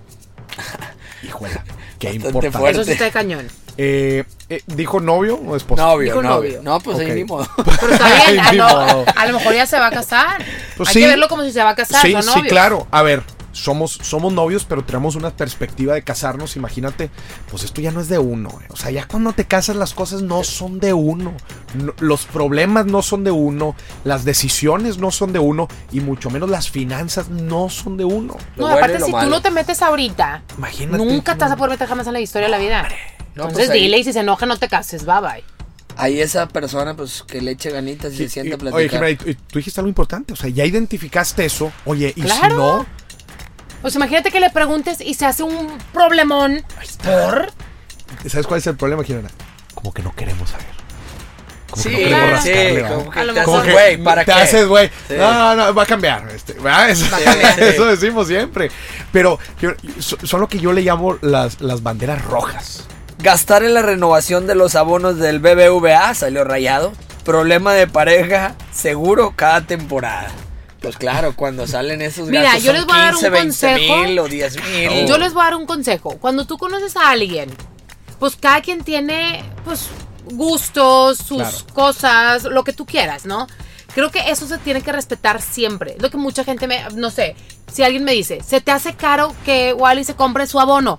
<laughs> Híjole, qué importante. fuerte. Eso sí está de cañón. Eh, eh, ¿Dijo novio o esposa? Novio, Dijo novio. novio. No, pues Ok. ahí ni modo. <laughs> Pero está bien, a, lo, modo. a lo mejor ya se va a casar. Pues Hay sí. que verlo como si se va a casar, Sí, no sí, claro. A ver, somos, somos novios, pero tenemos una perspectiva de casarnos. Imagínate, pues esto ya no es de uno. eh. O sea, ya cuando te casas las cosas no son de uno. No- los problemas no son de uno. Las decisiones no son de uno. Y mucho menos las finanzas no son de uno. No, bueno aparte, si tú no te metes ahorita, Imagínate. nunca te vas a poder meter jamás en la historia de la vida. No, Entonces pues ahí- dile y si se enoja, no te cases. Bye bye. Ahí esa persona, pues, que le eche ganitas y se sienta a platicar. Oye, Jimena, tú- dijiste algo importante. O sea, ya identificaste eso. Oye, y Claro. si no, Pues imagínate que le preguntes y se hace un problemón. ¿Por? ¿sabes cuál es el problema, Jimena? Como que no queremos saber. Como Sí, que no queremos claro. sí, rascarle, como que A lo te mejor- haces güey, ¿para te qué? haces, güey. Sí. No, no, va a cambiar. Este. <laughs> Eso, Sí, sí. eso decimos siempre. Pero son lo que yo le llamo las, las banderas rojas. Gastar en la renovación de los abonos del BBVA salió rayado. Problema de pareja seguro cada temporada. Pues claro, cuando salen esos Mira, gastos yo les voy a dar un 15, 20 consejo. mil o 10 mil. Yo les voy a dar un consejo. Cuando tú conoces a alguien, pues cada quien tiene, pues, gustos, sus Claro. cosas, lo que tú quieras, ¿no? Creo que eso se tiene que respetar siempre. Lo que mucha gente me, no sé, si alguien me dice, se te hace caro que Wally se compre su abono,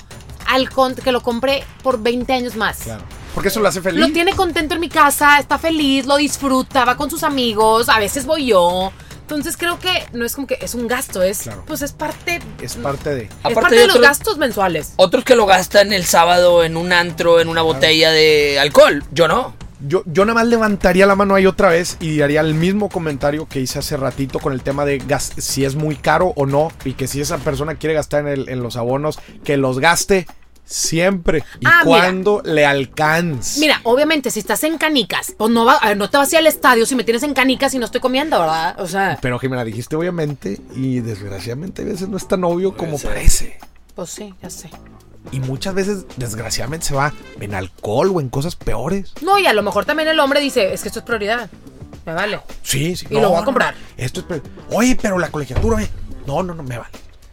al con- que lo compre por 20 años más. Claro. Porque eso lo hace feliz. Lo tiene contento en mi casa, está feliz, lo disfruta, va con sus amigos, a veces voy yo. Entonces creo que no es como que es un gasto, es Claro. pues es parte Es parte de. es Aparte parte de de los gastos mensuales. Otros que lo gastan el sábado en un antro, en una botella de alcohol. Yo no. Yo, yo nada más levantaría la mano ahí otra vez y haría el mismo comentario que hice hace ratito con el tema de gas, si es muy caro o no. Y que si esa persona quiere gastar en, el- en los abonos, que los gaste siempre y Ah, mira. cuando le alcance. Mira, obviamente si estás en canicas, pues no va, a ver, no te vas a ir al estadio si me tienes en canicas y no estoy comiendo, ¿verdad? O sea, Pero Jimena, dijiste obviamente y desgraciadamente a veces no es tan obvio como ser. parece. pues sí, ya sé. Y muchas veces desgraciadamente se va en alcohol o en cosas peores. No, y a lo mejor también el hombre dice, es que esto es prioridad. Me vale. Sí, sí. Y lo voy a comprar. Esto es... Oye, pero la colegiatura, oye. No, no, no, me vale.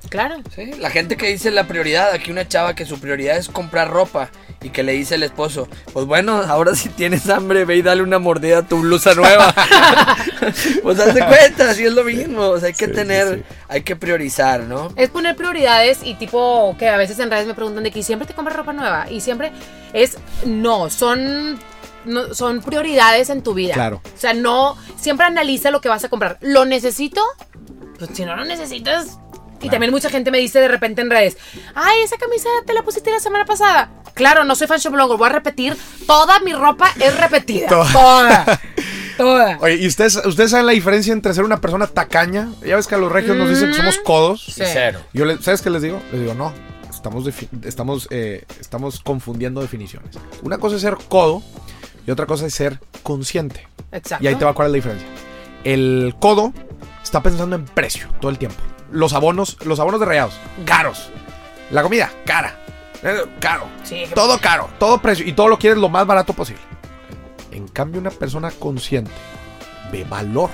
Claro. Sí, la gente que dice la prioridad, aquí una chava que su prioridad es comprar ropa y que le dice el esposo, pues bueno, ahora si tienes hambre, ve y dale una mordida a tu blusa nueva. <laughs> pues hazte cuenta, así es lo mismo, o sea, hay que Sí, tener, sí, sí. hay que priorizar, ¿no? Es poner prioridades y tipo que a veces en redes me preguntan de que siempre te compras ropa nueva y siempre es no, son no, son prioridades en tu vida. Claro. O sea, no siempre analiza lo que vas a comprar. ¿Lo necesito? Pues si no lo necesitas. Y también mucha gente me dice de repente en redes, ay, esa camisa te la pusiste la semana pasada. Claro, no soy fashion blogger, voy a repetir, toda mi ropa es repetida. <laughs> Toda. Toda. Toda. Oye, ¿y ustedes, ustedes saben la diferencia entre ser una persona tacaña? Ya ves que a los regios nos dicen que somos codos. Sí. Cero. Yo le- ¿Sabes qué les digo? Les digo, no. Estamos, estamos, eh, estamos confundiendo definiciones. Una cosa es ser codo y otra cosa es ser consciente. Exacto. Y ahí te va cuál es la diferencia. El codo está pensando en precio todo el tiempo. Los abonos, los abonos de rayados, caros. La comida, cara. Eh, Caro. Sí, que- Todo caro, todo precio. Y todo lo quieres lo más barato posible. En cambio, una persona consciente ve valor.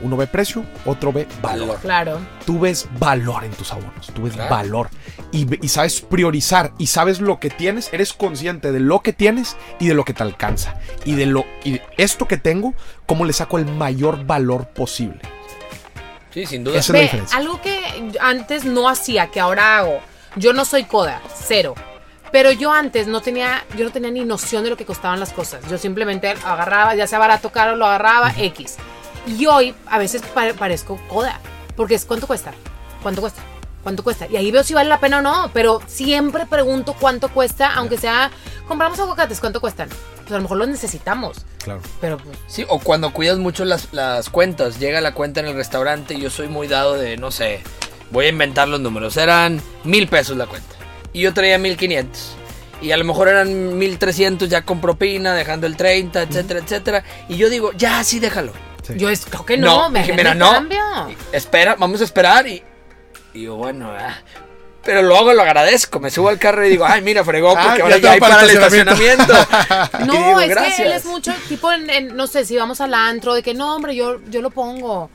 Uno ve precio, otro ve valor. Claro. Tú ves valor en tus abonos, tú ves Claro. valor y, y sabes priorizar y sabes lo que tienes, eres consciente de lo que tienes y de lo que te alcanza y de lo y de esto que tengo, cómo le saco el mayor valor posible. Sí, sin duda. Esa es la Ve, diferencia. algo que antes no hacía, que ahora hago. Yo no soy coda, cero. Pero yo antes no tenía, yo no tenía ni noción de lo que costaban las cosas. Yo simplemente agarraba, ya sea barato o caro, lo agarraba X. Y hoy a veces pa- parezco coda. Porque es cuánto cuesta, cuánto cuesta, cuánto cuesta. Y ahí veo si vale la pena o no. Pero siempre pregunto cuánto cuesta, aunque sea, compramos aguacates, ¿cuánto cuestan? Pues a lo mejor los necesitamos. Claro. Pero pues, Sí, o cuando cuidas mucho las, las cuentas, llega la cuenta en el restaurante y yo soy muy dado de, no sé, voy a inventar los números, eran mil pesos la cuenta. Y yo traía mil quinientos. Y a lo mejor eran mil trescientos ya con propina, dejando el 30, etcétera, etcétera. Y yo digo, ya, sí, déjalo. Sí. yo es, creo que no, me dije, mira, no. cambio. Espera, vamos a esperar y... Y yo, bueno, ah. Pero luego lo agradezco, me subo al carro y digo, ay, mira, fregó, Ah, porque ahora ya hay para el estacionamiento. <laughs> No, digo, es que él "Gracias". es mucho tipo en, en- no sé, si vamos al antro, de que no, hombre, yo, yo lo pongo.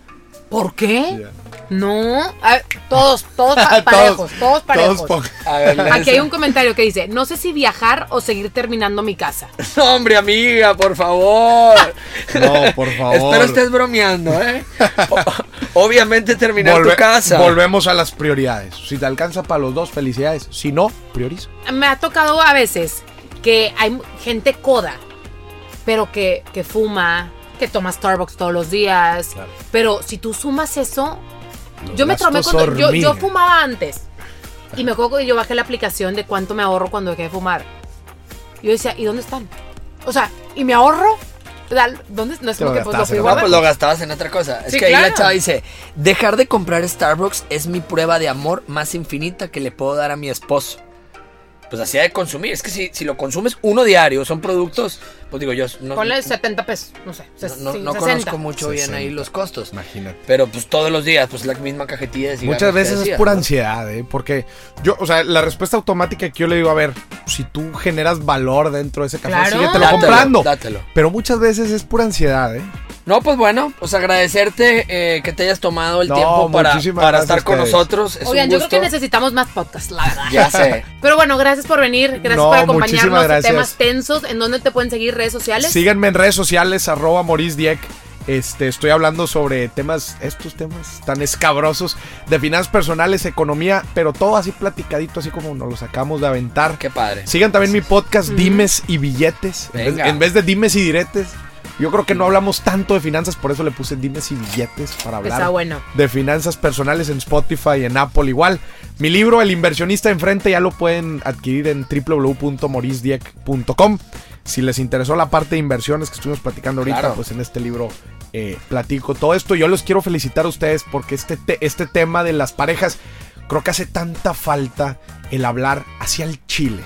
¿Por qué? No, a ver, todos, todos pa- <laughs> parejos, todos, parejos. po- A ver, Aquí hay un comentario que dice, no sé si viajar o seguir terminando mi casa. <laughs> No, hombre, amiga, por favor. <laughs> No, por favor. Espero estés bromeando, ¿eh? O- obviamente terminar Volve- tu casa. Volvemos a las prioridades. Si te alcanza para los dos, felicidades. Si no, prioriza. Me ha tocado a veces que hay gente coda, pero que, que fuma, que toma Starbucks todos los días. Claro. Pero si tú sumas eso, yo me traumé cuando yo, yo fumaba antes. Y me acuerdo que yo bajé la aplicación de cuánto me ahorro cuando dejé de fumar. Yo decía, ¿y dónde están? O sea, ¿y mi ahorro? ¿Dónde? No es como lo que pues, lo gastaste, fui ¿no? No, pues lo gastabas en otra cosa. Es Sí, que ahí la chava dice, dejar de comprar Starbucks es mi prueba de amor más infinita que le puedo dar a mi esposo. Pues así ha de consumir. Es que si, si lo consumes uno diario, son productos, pues digo yo, no, Ponle 70 pesos, no sé. no, no- sí, no 60. conozco mucho bien 60. ahí los costos. Imagínate. Pero pues todos los días, pues la misma cajetilla de cigarros Muchas veces es pura ¿no? ansiedad, ¿eh? Porque yo, o sea, la respuesta automática que yo le digo, a ver, si tú generas valor dentro de ese café, Claro. síguetelo Dátelo, comprando. dátelo. Pero muchas veces es pura ansiedad, ¿eh? No, pues bueno, pues agradecerte eh, que te hayas tomado el No, tiempo para, estar con nosotros. Es Oigan, un yo creo que necesitamos más podcasts, la verdad. Ya sé. <laughs> Pero bueno, gracias por venir, gracias No, por acompañarnos en gracias. temas tensos. ¿En dónde te pueden seguir redes sociales? Síganme en redes sociales, arroba Maurice Dieck. Este, estoy hablando sobre temas, estos temas tan escabrosos de finanzas personales, economía, pero todo así platicadito, así como nos lo sacamos de aventar. Qué padre. Sigan también mi podcast Dimes y Billetes. En vez, en vez de Dimes y Diretes. Yo creo que no hablamos tanto de finanzas, por eso le puse Dimes y Billetes para hablar Está bueno. de finanzas personales en Spotify, en Apple igual. Mi libro El inversionista enfrente ya lo pueden adquirir en www.morisdieck.com. Si les interesó la parte de inversiones que estuvimos platicando ahorita, Claro. pues en este libro eh, platico todo esto. Yo los quiero felicitar a ustedes porque este, te- este tema de las parejas creo que hace tanta falta el hablar hacia el chile.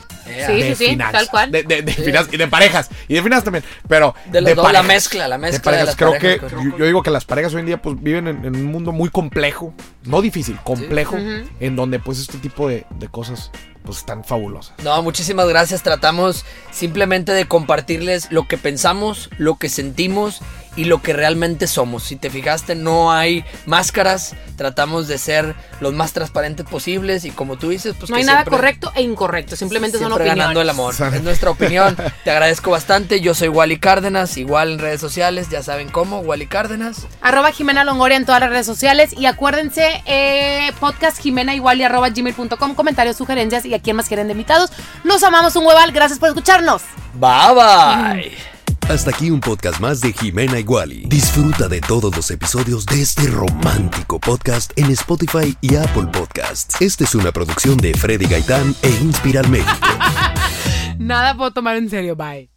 Sí, de sí, tal cual. De, de- de finanzas y de parejas. Y de finanzas también. Pero De los dos, la mezcla, la mezcla de parejas. las Creo parejas, que creo. yo, yo digo que las parejas hoy en día pues viven en, en un mundo muy complejo, no difícil, complejo, en donde pues este tipo de, de cosas pues están fabulosas. No, muchísimas gracias. Tratamos simplemente de compartirles lo que pensamos, lo que sentimos y lo que realmente somos. Si te fijaste, no hay máscaras. Tratamos de ser los más transparentes posibles y como tú dices, pues no que hay nada correcto e incorrecto, simplemente son siempre opiniones. ganando el amor. Es nuestra opinión. Te <laughs> agradezco bastante. Yo soy Wally Cárdenas, igual en redes sociales, ya saben cómo, Wally Cárdenas. Arroba Jimena Longoria en todas las redes sociales. Y acuérdense, eh, podcast Jimena igual y arroba gmail.com, comentarios, sugerencias y a quién más quieren de invitados. Los amamos un hueval, gracias por escucharnos. Bye bye. Hasta aquí un podcast más de Jimena Iguali. Disfruta de todos los episodios de este romántico podcast en Spotify y Apple Podcasts. Esta es una producción de Freddy Gaitán e Inspiral México. <laughs> Nada puedo tomar en serio, bye.